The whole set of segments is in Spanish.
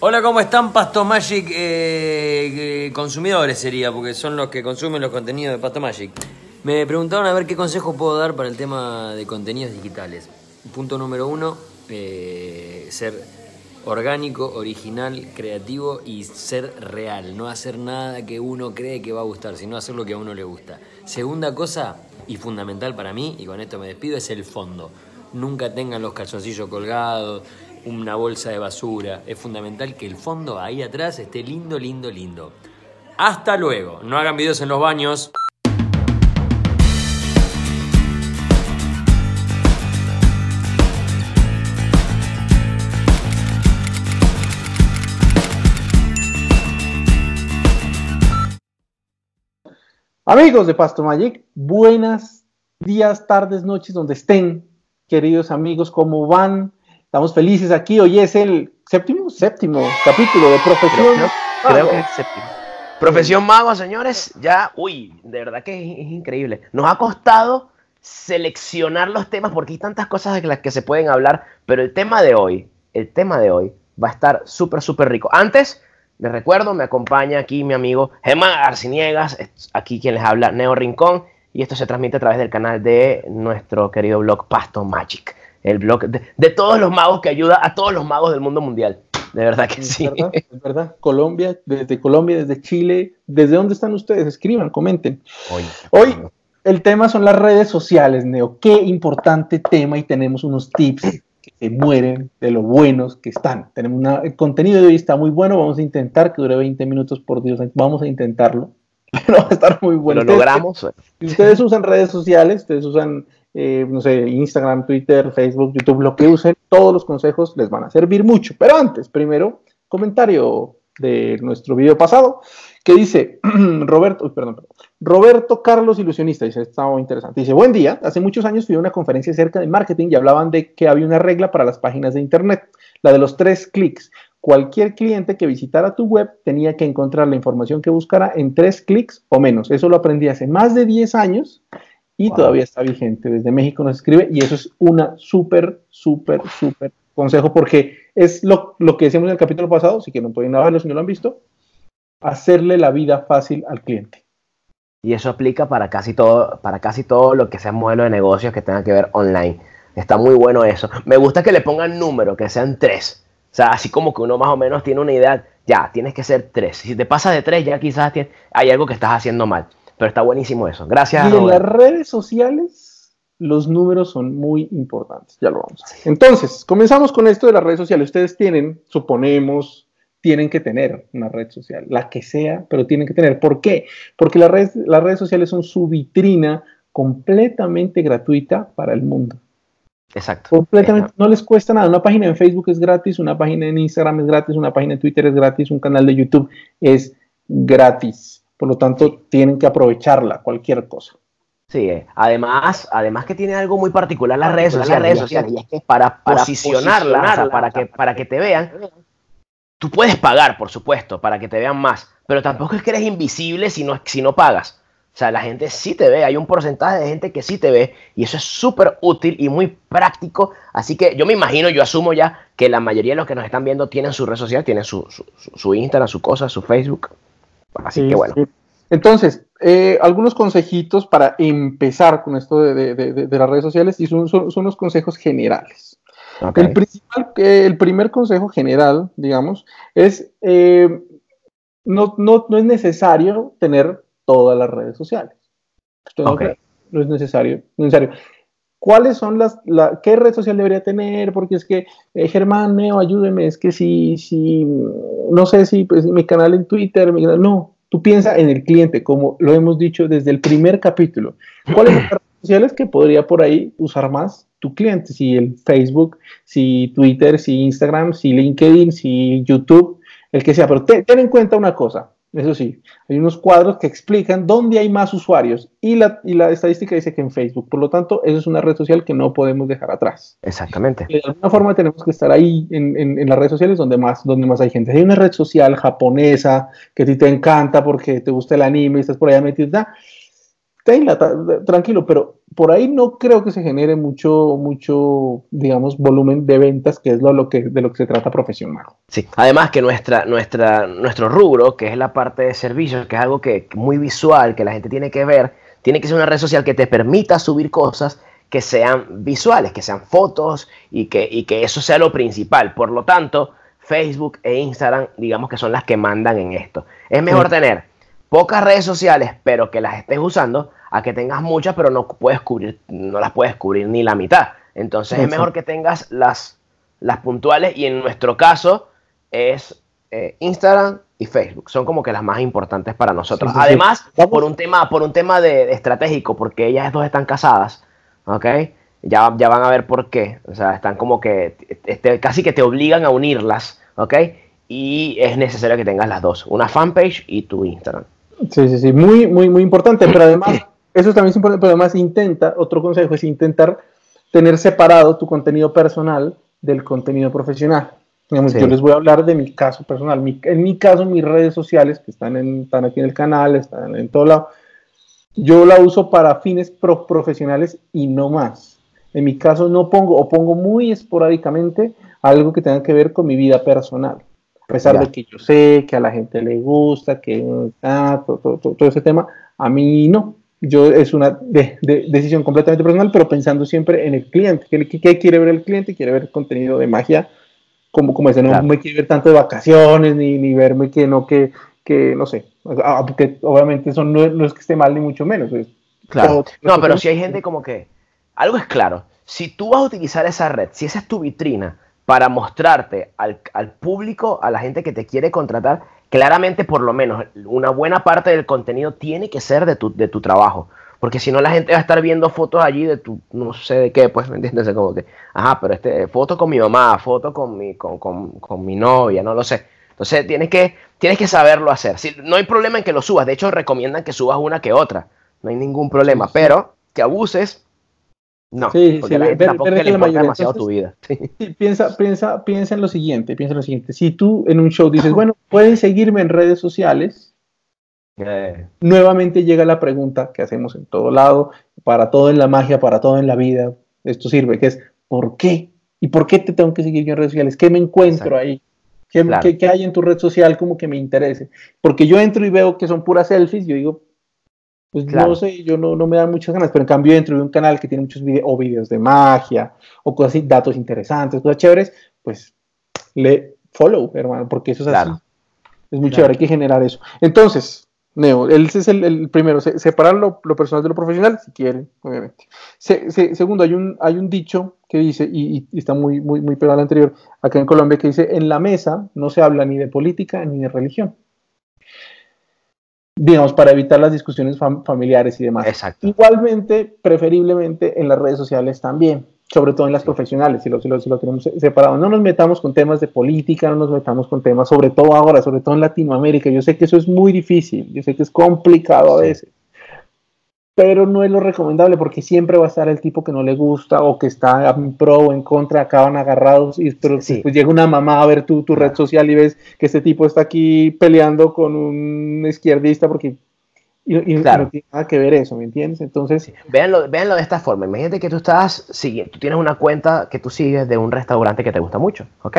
Hola, ¿cómo están Pasto Magic eh, consumidores sería? Porque son los que consumen los contenidos de Pasto Magic. Me preguntaron a ver qué consejos puedo dar para el tema de contenidos digitales. Punto número uno, eh, ser orgánico, original, creativo y ser real. No hacer nada que uno cree que va a gustar, sino hacer lo que a uno le gusta. Segunda cosa, y fundamental para mí, y con esto me despido, es el fondo. Nunca tengan los calzoncillos colgados, una bolsa de basura. Es fundamental que el fondo ahí atrás esté lindo, lindo, lindo. Hasta luego. No hagan videos en los baños. Amigos de Pasto Magic, buenas días, tardes, noches, donde estén, queridos amigos, ¿cómo van? Estamos felices aquí. Hoy es el séptimo, séptimo capítulo de Profesión. Creo, que es séptimo. Profesión Mago, señores. Ya, uy, de verdad que es, increíble. Nos ha costado seleccionar los temas porque hay tantas cosas de las que se pueden hablar, pero el tema de hoy, el tema de hoy va a estar súper, súper rico. Antes, les recuerdo, me acompaña aquí mi amigo Gemma Arciniegas, aquí quien les habla, Neo Rincón, y esto se transmite a través del canal de nuestro querido blog Pasto Magic el blog de, todos los magos que ayuda a todos los magos del mundo mundial. De verdad que sí. Es verdad, Colombia, desde Colombia, desde Chile, ¿desde dónde están ustedes? Escriban, comenten. Hoy el tema son las redes sociales, Neo. Qué importante tema y tenemos unos tips que se mueren de lo buenos que están. Tenemos una, el contenido de hoy está muy bueno, vamos a intentar que dure 20 minutos por Dios, vamos a intentarlo. Pero va a estar muy bueno. Lo logramos. Si ustedes usan redes sociales, ustedes usan eh, no sé, Instagram, Twitter, Facebook, YouTube, lo que usen, todos los consejos les van a servir mucho. Pero antes, primero, comentario de nuestro video pasado, que dice Roberto, perdón, Roberto Carlos Ilusionista, dice, muy interesante, dice, buen día, hace muchos años fui a una conferencia acerca de marketing y hablaban de que había una regla para las páginas de Internet, la de los tres clics. Cualquier cliente que visitara tu web tenía que encontrar la información que buscara en tres clics o menos. Eso lo aprendí hace más de 10 años y todavía está vigente. Desde México nos escribe y eso es una súper, súper, súper consejo porque es lo, que decíamos en el capítulo pasado, si que no pueden verlo si no lo han visto, hacerle la vida fácil al cliente. Y eso aplica para casi todo, para casi todo lo que sea modelo de negocios que tenga que ver online. Está muy bueno eso. Me gusta que le pongan número, que sean tres. O sea, así como que uno más o menos tiene una idea, ya, tienes que ser tres. Si te pasas de tres, ya quizás hay algo que estás haciendo mal. Pero está buenísimo eso. Gracias. Y en las redes sociales los números son muy importantes. Ya lo vamos a ver. Entonces, comenzamos con esto de las redes sociales. Ustedes tienen, suponemos, tienen que tener una red social, la que sea, pero tienen que tener. ¿Por qué? Porque las redes, las redes sociales son su vitrina completamente gratuita para el mundo. Exacto. Completamente, no les cuesta nada. Una página en Facebook es gratis, una página en Instagram es gratis, una página en Twitter es gratis, un canal de YouTube es gratis. Por lo tanto, tienen que aprovecharla, cualquier cosa. Sí, eh. además, además que tiene algo muy particular las redes sociales, las redes sociales, para, posicionarla, para, que, para que te vean, tú puedes pagar, por supuesto, para que te vean más, pero tampoco es que eres invisible si no, si no pagas. O sea, la gente sí te ve, hay un porcentaje de gente que sí te ve y eso es súper útil y muy práctico. Así que yo me imagino, yo asumo ya que la mayoría de los que nos están viendo tienen su red social, tienen su, su, su Instagram, su cosa, su Facebook. Así que bueno. Entonces, eh, algunos consejitos para empezar con esto de, las redes sociales y son, son, unos consejos generales. El, principal, el primer consejo general, digamos, es eh, no, no, no, es necesario tener todas las redes sociales. No, es necesario, necesario. ¿Cuáles son las, la, qué red social debería tener? Porque es que, eh, Germán, Neo, ayúdeme, es que si, si, no sé si pues, mi canal en Twitter, no, tú piensas en el cliente, como lo hemos dicho desde el primer capítulo. ¿Cuáles son las redes sociales que podría por ahí usar más tu cliente? Si el Facebook, si Twitter, si Instagram, si LinkedIn, si YouTube, el que sea, pero ten en cuenta una cosa, eso sí, hay unos cuadros que explican dónde hay más usuarios y la, y la estadística dice que en Facebook. Por lo tanto, eso es una red social que no podemos dejar atrás. Exactamente. De alguna forma tenemos que estar ahí en, en, las redes sociales donde más, donde más hay gente. hay una red social japonesa que a ti te encanta porque te gusta el anime y estás por allá metido, tranquilo, pero por ahí no creo que se genere mucho, mucho, digamos, volumen de ventas, que es lo, lo que, de lo que se trata Profesión Mago. Sí, además que nuestra, nuestra, nuestro rubro, que es la parte de servicios, que es algo que muy visual, que la gente tiene que ver, tiene que ser una red social que te permita subir cosas que sean visuales, que sean fotos y que, y que eso sea lo principal. Por lo tanto, Facebook e Instagram, digamos que son las que mandan en esto. Es mejor tener pocas redes sociales, pero que las estés usando, a que tengas muchas, pero no puedes cubrir, no las puedes cubrir ni la mitad. Entonces es mejor que tengas las, las puntuales y en nuestro caso es eh, Instagram y Facebook. Son como que las más importantes para nosotros. Además, por un tema, por un tema de, estratégico, porque ellas dos están casadas, ¿ok? Ya, ya van a ver por qué. O sea, están como que este, casi que te obligan a unirlas, ¿ok? Y es necesario que tengas las dos, una fanpage y tu Instagram. Sí, sí, sí, muy, muy, muy importante, pero además, eso también es importante, pero además intenta, otro consejo es intentar tener separado tu contenido personal del contenido profesional. Digamos, Yo les voy a hablar de mi caso personal. en mi caso, mis redes sociales, que están, en, están aquí en el canal, están en todo lado, yo la uso para fines profesionales y no más. En mi caso no pongo o pongo muy esporádicamente algo que tenga que ver con mi vida personal. A pesar de que yo sé que a la gente le gusta, que ah, todo, ese tema, a mí no. Yo es una decisión completamente personal, pero pensando siempre en el cliente. ¿Qué, quiere ver el cliente? Quiere ver contenido de magia, como, como ese, no me quiere ver tanto de vacaciones, ni, ni verme que no, que, que no sé. Ah, porque obviamente eso no, no, es que esté mal, ni mucho menos. claro. no, pero si hay gente como que. Algo es claro. Si tú vas a utilizar esa red, si esa es tu vitrina, para mostrarte al, público, a la gente que te quiere contratar, claramente por lo menos una buena parte del contenido tiene que ser de tu, de tu trabajo. Porque si no, la gente va a estar viendo fotos allí de tu, no sé de qué, pues, ¿me entiendes? Como que, ajá, pero este, foto con mi mamá, foto con mi, con, con, mi novia, no lo sé. Entonces, tienes que, tienes que saberlo hacer. Si, no hay problema en que lo subas. De hecho, recomiendan que subas una que otra. No hay ningún problema. Pero que abuses no, sí, porque sí, la gente tampoco le importa demasiado tu vida. piensa, piensa, piensa en lo siguiente, piensa en lo siguiente. Si tú en un show dices, bueno, pueden seguirme en redes sociales, eh. nuevamente llega la pregunta que hacemos en todo lado, para todo en la magia, para todo en la vida, esto sirve, que es, ¿por qué? ¿Y por qué te tengo que seguir yo en redes sociales? ¿Qué me encuentro ahí? ¿Qué, ¿Qué, hay en tu red social como que me interese? Porque yo entro y veo que son puras selfies, yo digo, pues no sé, yo no, no, me dan muchas ganas, pero en cambio dentro de un canal que tiene muchos videos o videos de magia o cosas así, datos interesantes, cosas chéveres, pues le follow, hermano, porque eso es así. Es muy chévere, hay que generar eso. Entonces, Neo, él es el, primero, separar lo, personal de lo profesional, si quieren, obviamente. segundo, hay un, hay un dicho que dice, y, está muy, muy, muy pegado al anterior, acá en Colombia, que dice, en la mesa no se habla ni de política ni de religión digamos, para evitar las discusiones familiares y demás. Exacto. Igualmente, preferiblemente en las redes sociales también, sobre todo en las profesionales, si lo, si, lo, si lo, tenemos separado. No nos metamos con temas de política, no nos metamos con temas, sobre todo ahora, sobre todo en Latinoamérica. Yo sé que eso es muy difícil, yo sé que es complicado a veces pero no es lo recomendable porque siempre va a estar el tipo que no le gusta o que está en pro o en contra, acaban agarrados y pero pues llega una mamá a ver tu, tu red social y ves que este tipo está aquí peleando con un izquierdista porque y, claro. no tiene nada que ver eso, ¿me entiendes? Entonces, véanlo, véanlo, de esta forma. Imagínate que tú estás siguiendo, tú tienes una cuenta que tú sigues de un restaurante que te gusta mucho, ¿ok?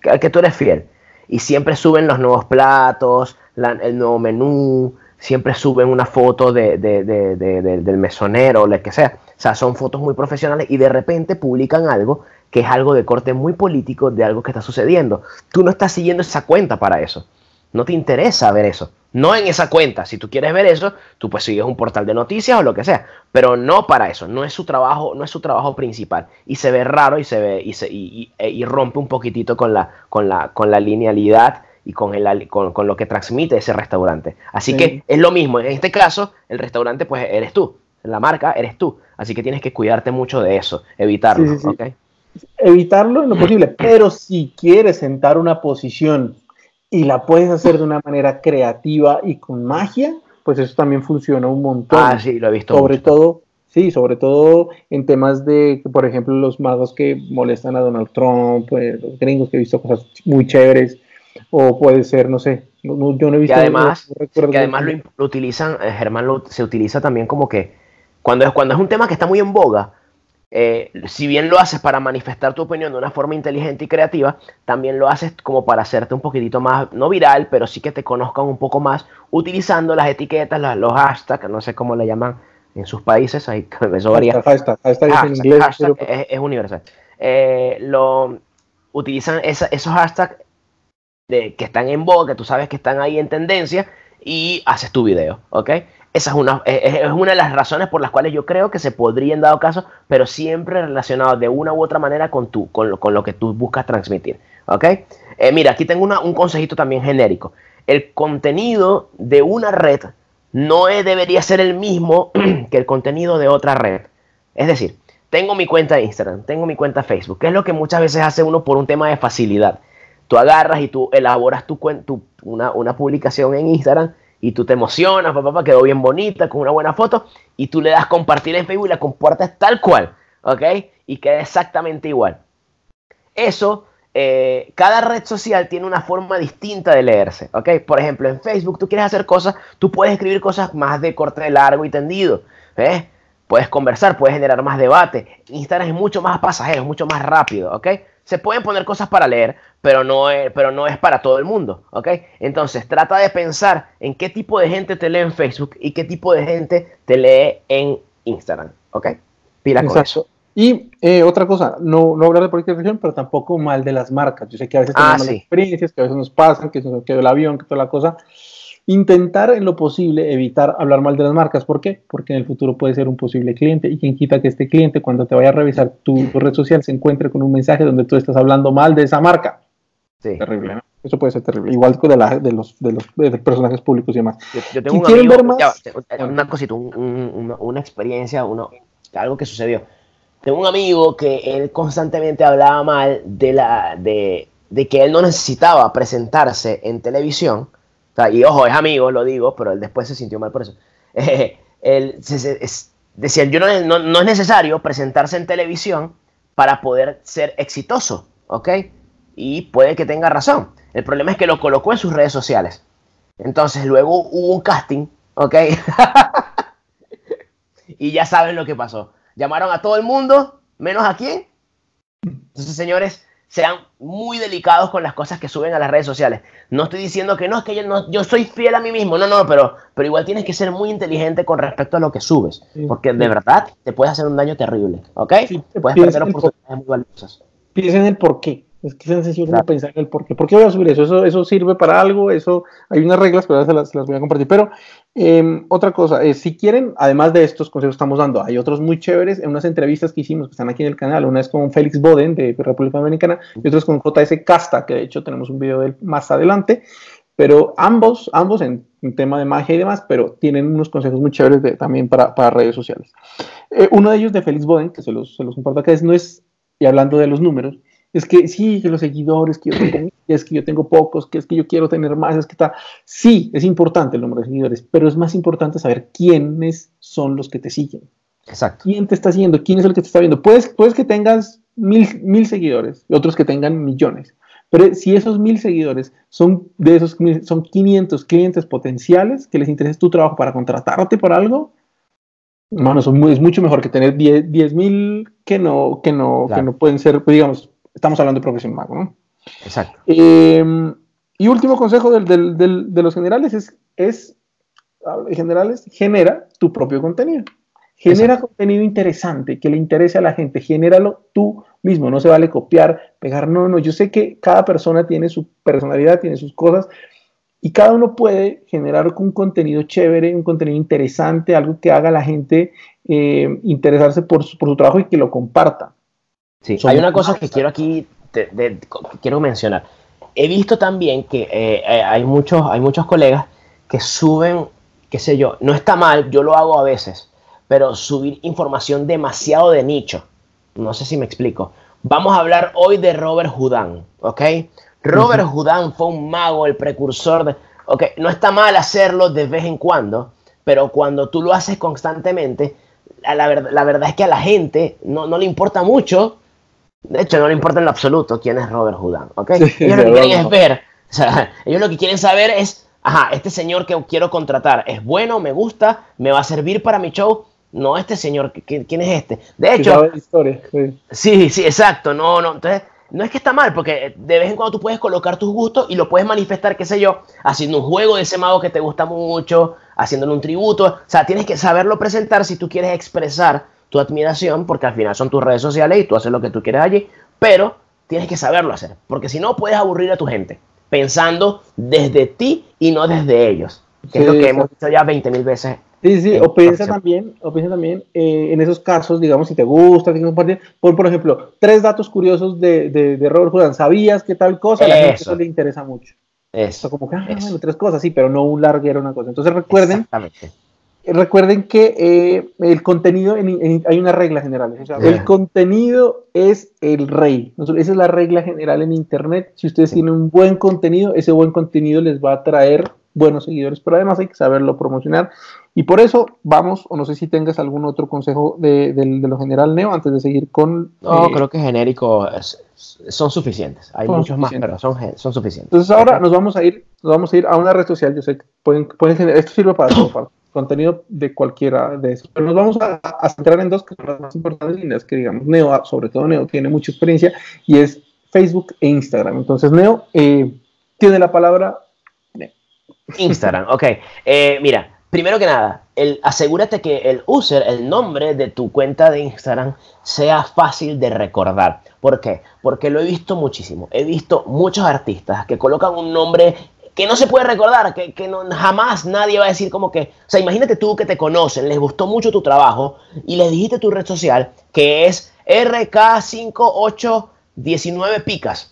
Que, que tú eres fiel y siempre suben los nuevos platos, el nuevo menú, siempre suben una foto de, del mesonero o lo que sea. O sea, son fotos muy profesionales y de repente publican algo que es algo de corte muy político de algo que está sucediendo. Tú no estás siguiendo esa cuenta para eso. No te interesa ver eso. No en esa cuenta. Si tú quieres ver eso, tú pues sigues un portal de noticias o lo que sea. Pero no para eso. No es su trabajo, no es su trabajo principal. Y se ve raro y se ve y, se, y, y rompe un poquitito con la, con la, con la linealidad y con, el, con, con, lo que transmite ese restaurante. Así que es lo mismo, en este caso, el restaurante pues eres tú, la marca eres tú, así que tienes que cuidarte mucho de eso, evitarlo, Evitarlo en lo posible, pero si quieres sentar una posición y la puedes hacer de una manera creativa y con magia, pues eso también funciona un montón. Ah, sí, lo he visto. Sobre todo, sí, sobre todo en temas de, por ejemplo, los magos que molestan a Donald Trump, pues, los gringos que he visto cosas muy chéveres o puede ser, no sé, yo no he visto... Que además, que además lo, utilizan, eh, Germán lo, se utiliza también como que cuando es, cuando es un tema que está muy en boga, eh, si bien lo haces para manifestar tu opinión de una forma inteligente y creativa, también lo haces como para hacerte un poquitito más, no viral, pero sí que te conozcan un poco más, utilizando las etiquetas, los hashtags, no sé cómo le llaman en sus países, ahí, eso varía. Hashtag, es, universal. Eh, lo, utilizan esos hashtags que están en boga, que tú sabes que están ahí en tendencia, y haces tu video, ¿ok? Esa es una, es una de las razones por las cuales yo creo que se podría en dado caso, pero siempre relacionado de una u otra manera con, tu, con, lo, con lo que tú buscas transmitir. ¿Ok? Eh, mira, aquí tengo un consejito también genérico. El contenido de una red no debería ser el mismo que el contenido de otra red. Es decir, tengo mi cuenta de Instagram, tengo mi cuenta de Facebook, que es lo que muchas veces hace uno por un tema de facilidad. Tú agarras y tú elaboras tu, tu una, una publicación en Instagram y tú te emocionas, papá, quedó bien bonita, con una buena foto, y tú le das compartir en Facebook y la compartes tal cual, ¿ok? Y queda exactamente igual. Eso, eh, cada red social tiene una forma distinta de leerse, ¿ok? Por ejemplo, en Facebook tú quieres hacer cosas, tú puedes escribir cosas más de corte largo y tendido, ¿ves? Puedes conversar, puedes generar más debate. Instagram es mucho más pasajero, es mucho más rápido, ¿ok? Se pueden poner cosas para leer, pero no, es, pero no es para todo el mundo, ¿ok? Entonces, trata de pensar en qué tipo de gente te lee en Facebook y qué tipo de gente te lee en Instagram, ¿ok? Pila con eso. Y eh, otra cosa, no, no hablar de política de región, pero tampoco mal de las marcas. Yo sé que a veces tenemos ah, experiencias, que a veces nos pasan, que quedó el avión, que toda la cosa intentar en lo posible evitar hablar mal de las marcas. ¿Por qué? Porque en el futuro puede ser un posible cliente y quien quita que este cliente cuando te vaya a revisar tu, red social se encuentre con un mensaje donde tú estás hablando mal de esa marca. Sí. Terrible, ¿no? Eso puede ser terrible. Igual que de, la, de, los, de los personajes públicos y demás. Yo, tengo un amigo, ver más? una cosita, una, experiencia, uno, algo que sucedió. Tengo un amigo que él constantemente hablaba mal de, la, de, de que él no necesitaba presentarse en televisión y ojo, es amigo, lo digo, pero él después se sintió mal por eso. él decía, yo no, no, es necesario presentarse en televisión para poder ser exitoso, ¿ok? Y puede que tenga razón. El problema es que lo colocó en sus redes sociales. Entonces luego hubo un casting, ¿ok? y ya saben lo que pasó. Llamaron a todo el mundo, menos a quién. Entonces, señores, sean muy delicados con las cosas que suben a las redes sociales. No estoy diciendo que no, es que yo, no, yo soy fiel a mí mismo, no, no, pero, pero igual tienes que ser muy inteligente con respecto a lo que subes, porque de verdad te puedes hacer un daño terrible, ¿ok? te puedes perder oportunidades muy valiosas. Piensa en el por qué. Es que es sencillo pensar en el por qué. ¿Por qué voy a subir eso? Eso, eso sirve para algo, eso hay unas reglas, pero ahora se las, voy a compartir. Pero em, otra cosa, es si quieren, además de estos consejos que estamos dando, hay otros muy chéveres en unas entrevistas que hicimos que están aquí en el canal. Una es con Félix Boden de República Dominicana y otra es con JS Casta, que de hecho tenemos un video de él más adelante. Pero ambos, ambos en, tema de magia y demás, pero tienen unos consejos muy chéveres también para, para, redes sociales. Eh, uno de ellos de Félix Boden, que se los, se los comparto acá, es, no es, y hablando de los números, es que sí, que los seguidores, que yo tengo, es que yo tengo pocos, que es que yo quiero tener más, es que está. Sí, es importante el número de seguidores, pero es más importante saber quiénes son los que te siguen. Exacto. ¿Quién te está siguiendo? ¿Quién es el que te está viendo? Puedes, puedes que tengas mil, mil seguidores y otros que tengan millones. Pero si esos mil seguidores son de esos son 500 clientes potenciales que les interesa tu trabajo para contratarte por algo, bueno, es mucho mejor que tener 10 mil que no, que, no, que no pueden ser, digamos, Estamos hablando de progresión mago, ¿no? Exacto. Em, y último consejo de los generales es, es, generales, genera tu propio contenido. Genera contenido interesante, que le interese a la gente, genéralo tú mismo, no se vale copiar, pegar, no, no, yo sé que cada persona tiene su personalidad, tiene sus cosas, y cada uno puede generar un contenido chévere, un contenido interesante, algo que haga a la gente eh, interesarse por su, por su trabajo y que lo comparta. Sí, hay una cosa que quiero aquí, quiero mencionar. He visto también que eh, eh, hay, muchos, hay muchos colegas que suben, qué sé yo, no está mal, yo lo hago a veces, pero subir información demasiado de nicho. No sé si me explico. Vamos a hablar hoy de Robert Houdin, ¿ok? Robert Houdin fue un mago, el precursor de... Ok, no está mal hacerlo de vez en cuando, pero cuando tú lo haces constantemente, la, verdad, es que a la gente no, no le importa mucho de hecho, no le importa en lo absoluto quién es Robert Houdin, ¿ok? lo que quieren es ver, O sea, ellos lo que quieren saber es, ajá, este señor que quiero contratar es bueno, me gusta, me va a servir para mi show. No, este señor, ¿quién es este? De hecho, sí. sí, sí, exacto. No, no. Entonces, no es que está mal, porque de vez en cuando tú puedes colocar tus gustos y lo puedes manifestar, qué sé yo, haciendo un juego de ese mago que te gusta mucho, haciéndole un tributo. O sea, tienes que saberlo presentar si tú quieres expresar tu admiración, porque al final son tus redes sociales y tú haces lo que tú quieres allí, pero tienes que saberlo hacer, porque si no puedes aburrir a tu gente, pensando desde ti y no desde ellos, que es lo que hemos dicho ya 20 mil veces Sí, sí, o piensa también, o piensa también eh, en esos casos, digamos, si te gusta, compartir, por, por ejemplo, tres datos curiosos de, de, de Robert Hood. ¿Sabías que tal cosa? A la gente eso le interesa mucho. Eso. como que, ah, bueno, tres cosas, sí, pero no un larguero, una cosa. Entonces recuerden, recuerden que eh, el contenido, hay una regla general. O sea, el contenido es el rey. Esa es la regla general en Internet. Si ustedes tienen un buen contenido, ese buen contenido les va a traer buenos seguidores, pero además hay que saberlo promocionar. Y por eso vamos, o no sé si tengas algún otro consejo de, lo general, Neo, antes de seguir con... No, eh, creo que genérico son suficientes. Hay muchos más, pero son, son suficientes. Entonces ahora nos vamos a ir nos vamos a ir a una red social. Yo sé que pueden, pueden generar, esto sirve para todo, contenido de cualquiera de esos. Pero nos vamos a, centrar en dos que son las más importantes y las que, digamos, Neo, sobre todo Neo, tiene mucha experiencia, y es Facebook e Instagram. Entonces, Neo, eh, tiene la palabra Instagram, ok. Eh, mira, primero que nada, asegúrate que el user, el nombre de tu cuenta de Instagram sea fácil de recordar. ¿Por qué? Porque lo he visto muchísimo. He visto muchos artistas que colocan un nombre que no se puede recordar, que, que jamás nadie va a decir como que, o sea, imagínate tú que te conocen, les gustó mucho tu trabajo y les dijiste tu red social que es RK5819 picas.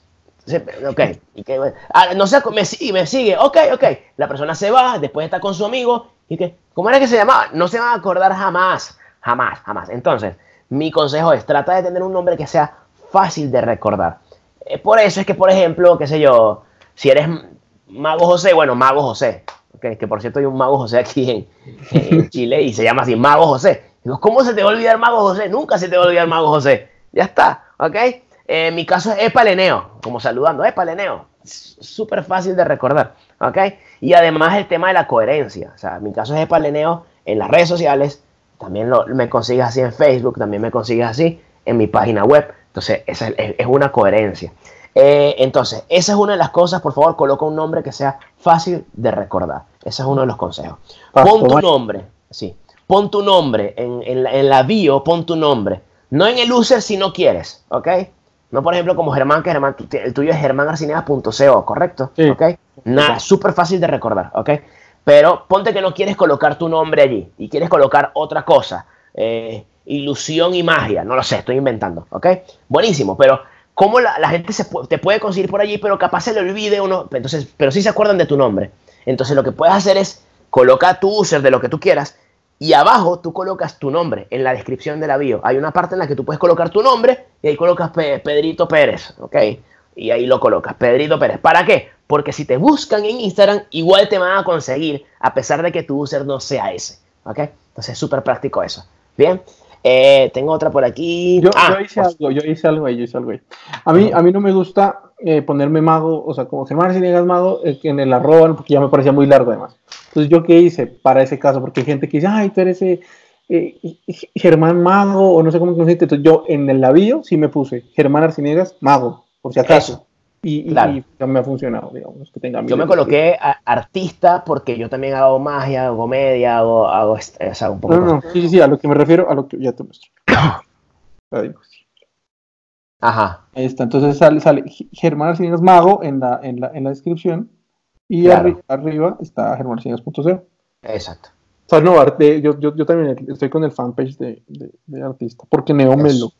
Ok, y que, ah, no sé, me sigue, me sigue, ok, ok. La persona se va, después está con su amigo, y que, ¿cómo era que se llamaba? No se va a acordar jamás, jamás, jamás. Entonces, mi consejo es, trata de tener un nombre que sea fácil de recordar. Eh, por eso es que, por ejemplo, qué sé yo, si eres Mago José, bueno, Mago José, okay, que por cierto hay un Mago José aquí en, Chile y se llama así, Mago José. Digo, ¿cómo se te va a olvidar Mago José? Nunca se te va a olvidar Mago José. Ya está, ¿ok? en mi caso es Epaleneo, como saludando, Epaleneo. Súper fácil de recordar, ¿ok? Y además el tema de la coherencia. O sea, mi caso es Epaleneo en las redes sociales, también lo, me consigues así en Facebook, también me consigues así en mi página web. Entonces, esa es, una coherencia. Eh, entonces, esa es una de las cosas, por favor, coloca un nombre que sea fácil de recordar. Ese es uno de los consejos. Pon tu nombre, sí. Pon tu nombre en, en, la, en la bio, pon tu nombre. No en el user si no quieres, ¿ok? No, por ejemplo, como Germán, que Germán, el tuyo es germanarcinegas.co, ¿correcto? Sí. ¿Ok? Nada, súper fácil de recordar, ¿ok? Pero ponte que no quieres colocar tu nombre allí y quieres colocar otra cosa. Eh, ilusión y magia, no lo sé, estoy inventando, ¿ok? Buenísimo, pero ¿cómo la, gente se te puede conseguir por allí, pero capaz se le olvide uno, entonces, pero sí se acuerdan de tu nombre. Entonces lo que puedes hacer es colocar tu user de lo que tú quieras y abajo tú colocas tu nombre en la descripción de la bio. Hay una parte en la que tú puedes colocar tu nombre y ahí colocas Pedrito Pérez, ¿ok? Y ahí lo colocas, Pedrito Pérez. ¿Para qué? Porque si te buscan en Instagram, igual te van a conseguir, a pesar de que tu user no sea ese, ¿ok? Entonces es súper práctico eso. Bien, eh, tengo otra por aquí. Yo, ah, hice pues algo, yo hice algo ahí, yo hice algo ahí. A mí, a mí no me gusta eh, ponerme mago, o sea, como Germán Cinegas Mago, eh, en el arroba, porque ya me parecía muy largo además. Entonces, ¿yo qué hice para ese caso? Porque hay gente que dice, ay, tú eres eh, Germán Mago, o no sé cómo se dice. Entonces, yo en el labillo sí me puse Germán Arciniegas Mago, por si acaso. Y, ya me ha funcionado, digamos, que tenga Yo me coloqué artista porque yo también hago magia, hago comedia, hago, hago o sea, un poco. No, no, sí, sí, a lo que me refiero, a lo que ya te muestro. Ajá. Ahí está, entonces sale, sale Germán Arciniegas Mago en la, en la, en la descripción y arriba está germancinas.co. Exacto. O sea, no, yo, yo, yo, también estoy con el fanpage de, de, artista, porque Neo me lo,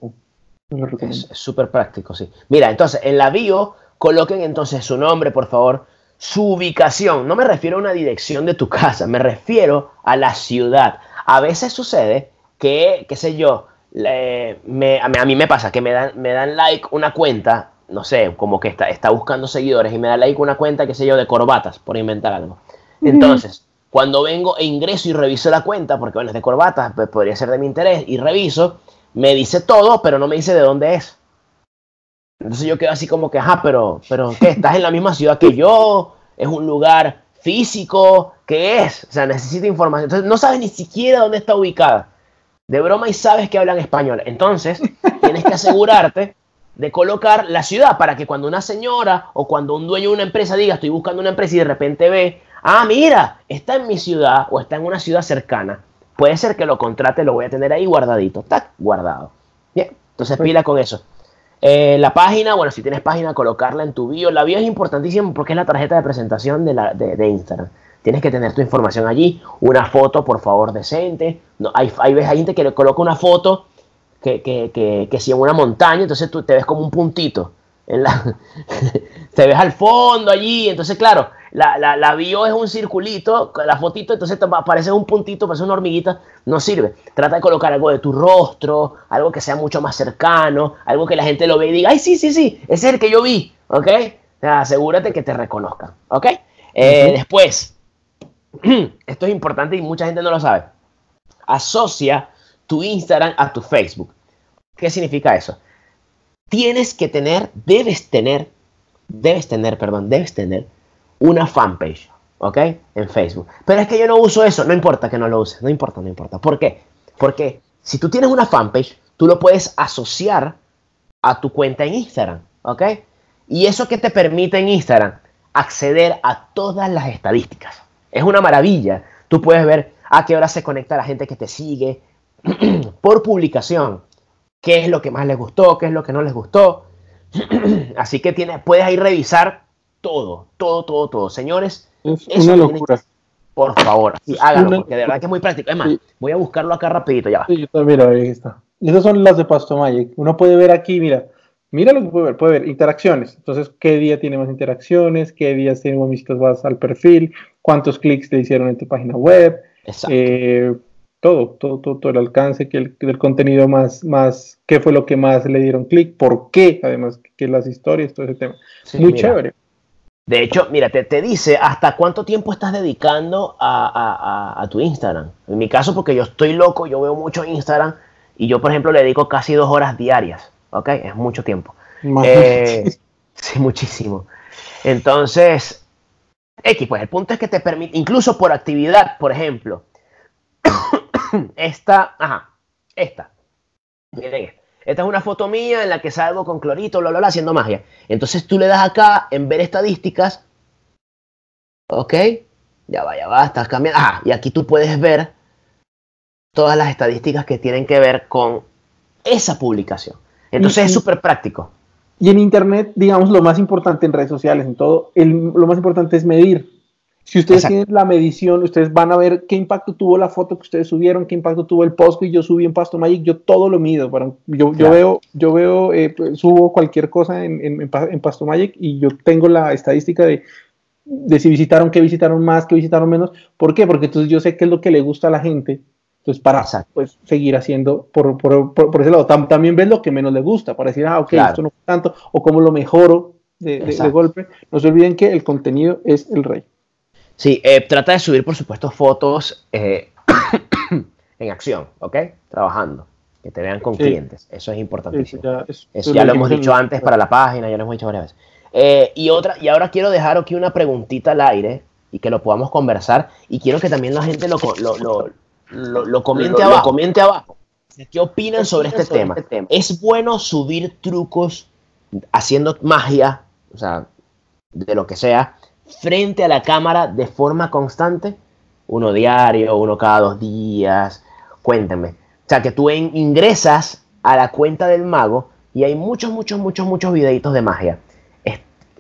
Es súper práctico, sí. Mira, entonces, en la bio, coloquen entonces su nombre, por favor, su ubicación. No me refiero a una dirección de tu casa, me refiero a la ciudad. A veces sucede que, qué sé yo, me, a, mí, me pasa que me dan, me dan like una cuenta, no sé, como que está, está buscando seguidores y me da like una cuenta, qué sé yo, de corbatas, por inventar algo. Entonces, cuando vengo e ingreso y reviso la cuenta, porque bueno, es de corbatas, pues podría ser de mi interés, y reviso, me dice todo, pero no me dice de dónde es. Entonces yo quedo así como que, ajá, pero, pero ¿qué? ¿Estás en la misma ciudad que yo? ¿Es un lugar físico? ¿Qué es? O sea, necesita información. Entonces no sabes ni siquiera dónde está ubicada. De broma y sabes que hablan español. Entonces tienes que asegurarte de colocar la ciudad para que cuando una señora o cuando un dueño de una empresa diga estoy buscando una empresa y de repente ve, ah, mira, está en mi ciudad o está en una ciudad cercana, puede ser que lo contrate, lo voy a tener ahí guardadito, está guardado. Bien, entonces pila con eso. Eh, la página, bueno, si tienes página, colocarla en tu bio. La bio es importantísimo porque es la tarjeta de presentación de, la, de, Instagram. Tienes que tener tu información allí, una foto, por favor, decente. No, hay, hay, hay gente que le coloca una foto que, que, que, que si una montaña, entonces tú te ves como un puntito. En la, te ves al fondo allí, entonces claro, la, la, la, bio es un circulito, la fotito, entonces te aparece un puntito, parece una hormiguita, no sirve. Trata de colocar algo de tu rostro, algo que sea mucho más cercano, algo que la gente lo ve y diga, ay, sí, sí, sí, ese es el que yo vi, ¿ok? asegúrate que te reconozcan, ¿ok? Eh, después, esto es importante y mucha gente no lo sabe. Asocia tu Instagram a tu Facebook. ¿Qué significa eso? Tienes que tener, debes tener, debes tener, perdón, debes tener una fanpage, ¿ok? En Facebook. Pero es que yo no uso eso, no importa que no lo uses, no importa, no importa. ¿Por qué? Porque si tú tienes una fanpage, tú lo puedes asociar a tu cuenta en Instagram, ¿ok? Y eso que te permite en Instagram acceder a todas las estadísticas. Es una maravilla. Tú puedes ver a qué hora se conecta la gente que te sigue, por publicación qué es lo que más les gustó, qué es lo que no les gustó. Así que tienes, puedes ahí revisar todo, todo, todo, todo. Señores, es una locura. por favor, háganlo, porque de verdad que es muy práctico. Es más, voy a buscarlo acá rapidito, ya va. Sí, mira, ahí está. Esas son las de Pasto Magic. Uno puede ver aquí, mira, mira lo que puede ver, puede ver interacciones. Entonces, qué día tiene más interacciones, qué días tiene más visitas vas al perfil, cuántos clics te hicieron en tu página web. Exacto. Eh, todo, todo, todo, el alcance, que el, del contenido más, más, qué fue lo que más le dieron clic, por qué, además, que las historias, todo ese tema. Muy chévere. De hecho, mira, te, te, dice hasta cuánto tiempo estás dedicando a, tu Instagram. En mi caso, porque yo estoy loco, yo veo mucho Instagram y yo, por ejemplo, le dedico casi dos horas diarias, ¿ok? Es mucho tiempo. Eh, sí, muchísimo. Entonces, X, pues el punto es que te permite, incluso por actividad, por ejemplo, esta, ajá, esta. Miren esta. Es una foto mía en la que salgo con clorito, bla, bla, bla, haciendo magia. Entonces tú le das acá en ver estadísticas. ¿Ok? Ya va, ya va, estás cambiando. Ah, y aquí tú puedes ver todas las estadísticas que tienen que ver con esa publicación. Entonces es súper práctico. Y en Internet, digamos, lo más importante en redes sociales, en todo, lo más importante es medir. Si ustedes tienen la medición, ustedes van a ver qué impacto tuvo la foto que ustedes subieron, qué impacto tuvo el post que yo subí en Pasto Magic, yo todo lo mido. Para, yo, yo veo, yo veo eh, pues, subo cualquier cosa en, en, Pasto Magic y yo tengo la estadística de, de si visitaron, qué visitaron más, qué visitaron menos. ¿Por qué? Porque entonces yo sé qué es lo que le gusta a la gente. Entonces, para pues, seguir haciendo por, por, por, ese lado. también ves lo que menos le gusta, para decir, ah, ok, esto no tanto, o cómo lo mejoro de, de golpe. No se olviden que el contenido es el rey. Sí, eh, trata de subir, por supuesto, fotos eh, en acción, ¿ok? Trabajando, que te vean con clientes. Eso es importantísimo. Eso ya, lo hemos dicho antes para la página, ya lo hemos dicho varias veces. Eh, y, otra, y ahora quiero dejar aquí una preguntita al aire y que lo podamos conversar. Y quiero que también la gente lo, lo, comente, abajo. comente abajo. ¿Qué opinan sobre, este, tema? este tema? ¿Es bueno subir trucos haciendo magia, o sea, de lo que sea, frente a la cámara de forma constante? Uno diario, uno cada dos días. Cuéntenme. O sea, que tú ingresas a la cuenta del mago y hay muchos, muchos, muchos, muchos videitos de magia.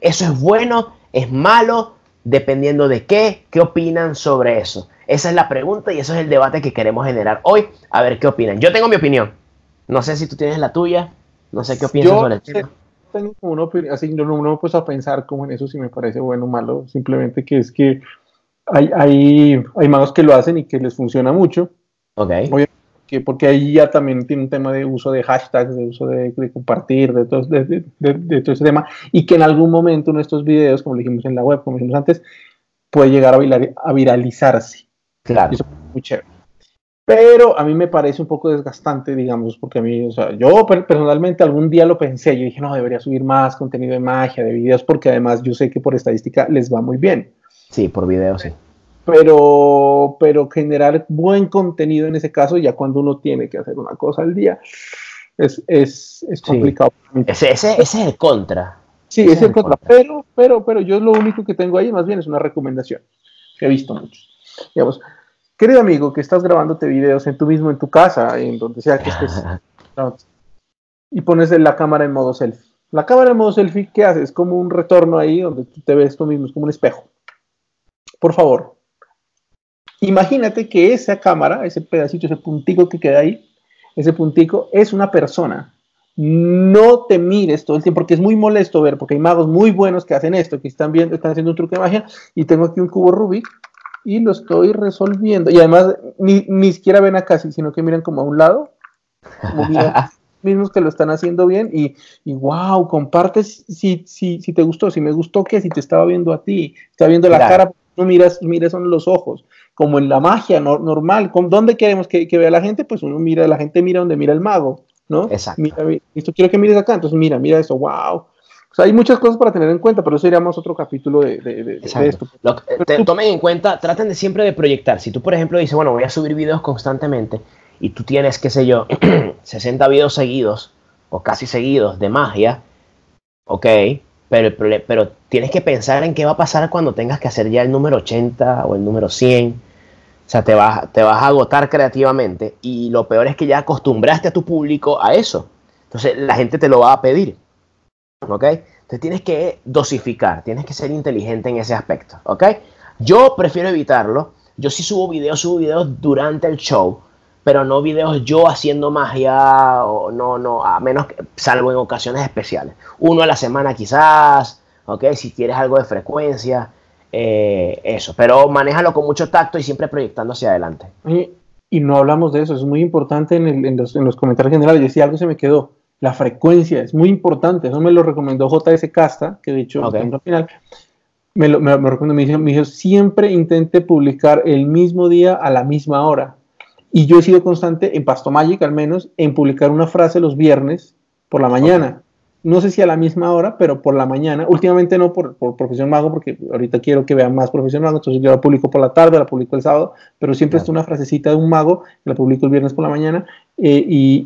¿Eso es bueno? ¿Es malo? Dependiendo de qué, ¿qué opinan sobre eso? Esa es la pregunta y eso es el debate que queremos generar hoy. A ver qué opinan. Yo tengo mi opinión. No sé si tú tienes la tuya. No sé qué opinas sobre el tema tengo como una así no, no me he puesto a pensar como en eso si me parece bueno o malo, simplemente que es que hay, hay, hay magos que lo hacen y que les funciona mucho. Ok. Que porque ahí ya también tiene un tema de uso de hashtags, de uso de, compartir, de todo, de, de, todo, ese tema, y que en algún momento en estos videos, como dijimos en la web, como dijimos antes, puede llegar a, a viralizarse. Claro. Eso es muy chévere. Pero a mí me parece un poco desgastante, digamos, porque a mí, o sea, yo personalmente algún día lo pensé, yo dije, no, debería subir más contenido de magia, de videos, porque además yo sé que por estadística les va muy bien. Sí, por video, sí. Pero, pero generar buen contenido en ese caso, ya cuando uno tiene que hacer una cosa al día, es, es, es complicado. Ese, ese, es el contra. Sí, ese es el contra. Pero, pero, pero yo lo único que tengo ahí más bien es una recomendación he visto muchos. Digamos, Querido amigo, que estás grabándote videos en tú mismo, en tu casa, en donde sea que estés, y pones la cámara en modo selfie. La cámara en modo selfie, ¿qué haces? Es como un retorno ahí donde tú te ves tú mismo, es como un espejo. Por favor, imagínate que esa cámara, ese pedacito, ese puntico que queda ahí, ese puntico es una persona. No te mires todo el tiempo, porque es muy molesto ver, porque hay magos muy buenos que hacen esto, que están viendo, están haciendo un truque de magia, y tengo aquí un cubo Rubik y lo estoy resolviendo. Y además, ni, ni siquiera ven acá, sino que miran como a un lado, como mismos que lo están haciendo bien y, y wow, compartes si, si, si te gustó, si me gustó que si te estaba viendo a ti, estaba viendo la cara, no miras, miras son los ojos, como en la magia normal, ¿dónde queremos que, que, vea la gente? Pues uno mira, la gente mira donde mira el mago, ¿no? Exacto. Mira, esto quiero que mires acá, entonces mira, mira eso, wow, o sea, hay muchas cosas para tener en cuenta, pero eso iríamos otro capítulo de, esto. tomen en cuenta, traten de siempre de proyectar. Si tú, por ejemplo, dices, bueno, voy a subir videos constantemente y tú tienes, qué sé yo, 60 videos seguidos o casi seguidos de magia, ok, pero, pero tienes que pensar en qué va a pasar cuando tengas que hacer ya el número 80 o el número 100. O sea, te vas, te vas a agotar creativamente y lo peor es que ya acostumbraste a tu público a eso. Entonces la gente te lo va a pedir. ¿Ok? Entonces tienes que dosificar, tienes que ser inteligente en ese aspecto, ¿ok? Yo prefiero evitarlo. Yo sí subo videos, subo videos durante el show, pero no videos yo haciendo magia o no, no, a menos que, salvo en ocasiones especiales. Uno a la semana quizás, ¿ok? Si quieres algo de frecuencia, eh, eso. Pero manéjalo con mucho tacto y siempre proyectando hacia adelante. Y, no hablamos de eso, es muy importante en, en, los, en los comentarios generales. Decía algo se me quedó la frecuencia es muy importante. Eso me lo recomendó JS Casta, que de hecho al final me lo, me, recomendó, me dijo, me dijo, siempre intente publicar el mismo día a la misma hora. Y yo he sido constante, en Pasto Magic al menos, en publicar una frase los viernes por la mañana no sé si a la misma hora, pero por la mañana. Últimamente no por, por Profesión Mago, porque ahorita quiero que vean más Profesión Mago, entonces yo la publico por la tarde, la publico el sábado, pero siempre está una frasecita de un mago, la publico el viernes por la mañana, eh, y,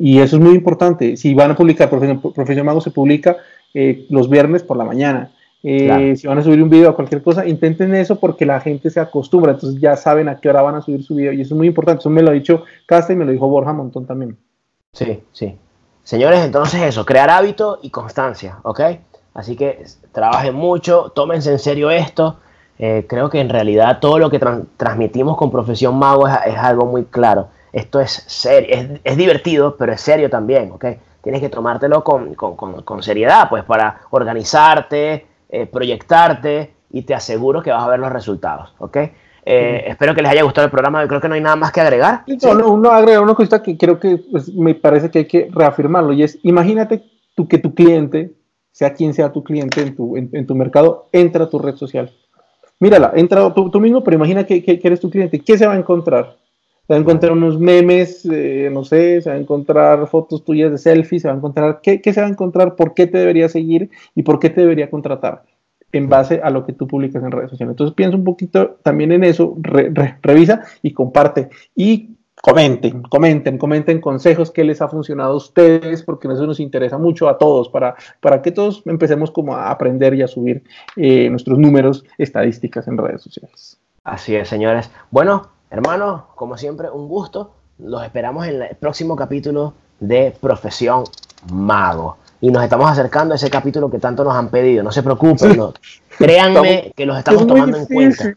y, eso es muy importante. Si van a publicar Profesión, Profesión Mago, se publica eh, los viernes por la mañana. Eh, si van a subir un video o cualquier cosa, intenten eso porque la gente se acostumbra, entonces ya saben a qué hora van a subir su video, y eso es muy importante. Eso me lo ha dicho Casta y me lo dijo Borja Montón también. Sí, sí. Señores, entonces eso, crear hábito y constancia, ¿ok? Así que trabajen mucho, tómense en serio esto. Eh, creo que en realidad todo lo que transmitimos con Profesión Mago es, algo muy claro. Esto es serio, es, divertido, pero es serio también, ¿ok? Tienes que tomártelo con, con, seriedad, pues para organizarte, eh, proyectarte y te aseguro que vas a ver los resultados, ¿ok? Eh, espero que les haya gustado el programa. Yo creo que no hay nada más que agregar. No, no, uno agrega una cosita que creo que pues, me parece que hay que reafirmarlo y es, imagínate tú que tu cliente, sea quien sea tu cliente en tu, en, tu mercado, entra a tu red social. Mírala, entra tú, tú mismo, pero imagina que, que, eres tu cliente. ¿Qué se va a encontrar? Se va a encontrar unos memes, eh, no sé, se va a encontrar fotos tuyas de selfies, se va a encontrar, ¿qué, ¿qué se va a encontrar? ¿Por qué te debería seguir? ¿Y por qué te debería contratar? En base a lo que tú publicas en redes sociales. Entonces piensa un poquito también en eso, revisa y comparte. Y comenten, comenten, comenten consejos que les ha funcionado a ustedes, porque eso nos interesa mucho a todos, para, para que todos empecemos como a aprender y a subir eh, nuestros números, estadísticas en redes sociales. Así es, señores. Bueno, hermanos, como siempre, un gusto. Los esperamos en el próximo capítulo de Profesión Mago y nos estamos acercando a ese capítulo que tanto nos han pedido. No se preocupen, créanme que los estamos tomando en cuenta.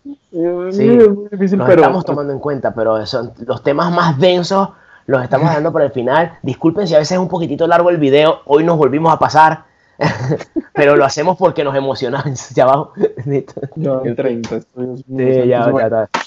Sí, los estamos tomando en cuenta, pero son los temas más densos los estamos dando para el final. Disculpen si a veces es un poquitito largo el video, hoy nos volvimos a pasar. pero lo hacemos porque nos emocionamos. Ya abajo. Yo en 30.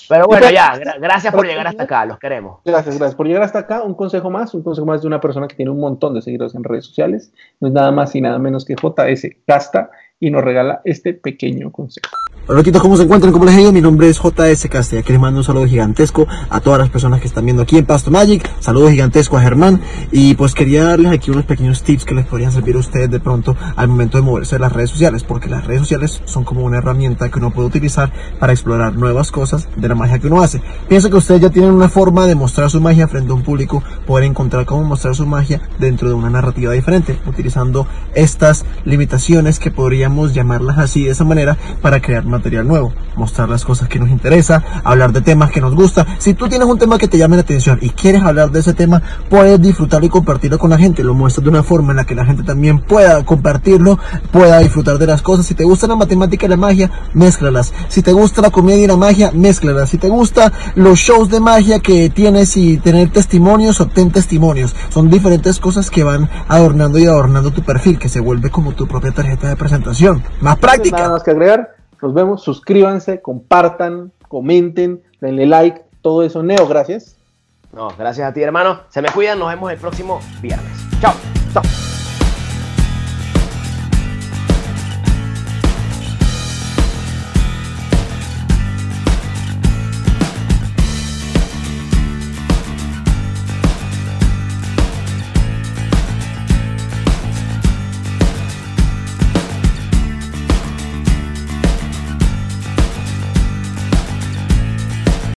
Pero bueno, ya, gracias por llegar hasta acá, los queremos. Gracias, gracias por llegar hasta acá. Un consejo más, un consejo más de una persona que tiene un montón de seguidores en redes sociales. No es nada más y nada menos que JS Gasta y nos regala este pequeño consejo. Hola ¿cómo se encuentran? ¿Cómo les ha ido? Mi nombre es JS Castilla. Aquí les mando un saludo gigantesco a todas las personas que están viendo aquí en Pasto Magic. Saludo gigantesco a Germán. Y pues quería darles aquí unos pequeños tips que les podrían servir a ustedes de pronto al momento de moverse de las redes sociales. Porque las redes sociales son como una herramienta que uno puede utilizar para explorar nuevas cosas de la magia que uno hace. Pienso que ustedes ya tienen una forma de mostrar su magia frente a un público, poder encontrar cómo mostrar su magia dentro de una narrativa diferente, utilizando estas limitaciones que llamarlas así de esa manera para crear material nuevo, mostrar las cosas que nos interesa, hablar de temas que nos gusta. Si tú tienes un tema que te llame la atención y quieres hablar de ese tema, puedes disfrutarlo y compartirlo con la gente. Lo muestras de una forma en la que la gente también pueda compartirlo, pueda disfrutar de las cosas. Si te gusta la matemática y la magia, mézclalas. Si te gusta la comedia y la magia, mézclalas. Si te gusta los shows de magia que tienes y tener testimonios, obtén testimonios. Son diferentes cosas que van adornando y adornando tu perfil, que se vuelve como tu propia tarjeta de presentación. Más práctica. Nada más que agregar. Nos vemos, suscríbanse, compartan, comenten, denle like, todo eso. Neo, gracias. No, gracias a ti, hermano. Se me cuidan, nos vemos el próximo viernes. Chao. Chao.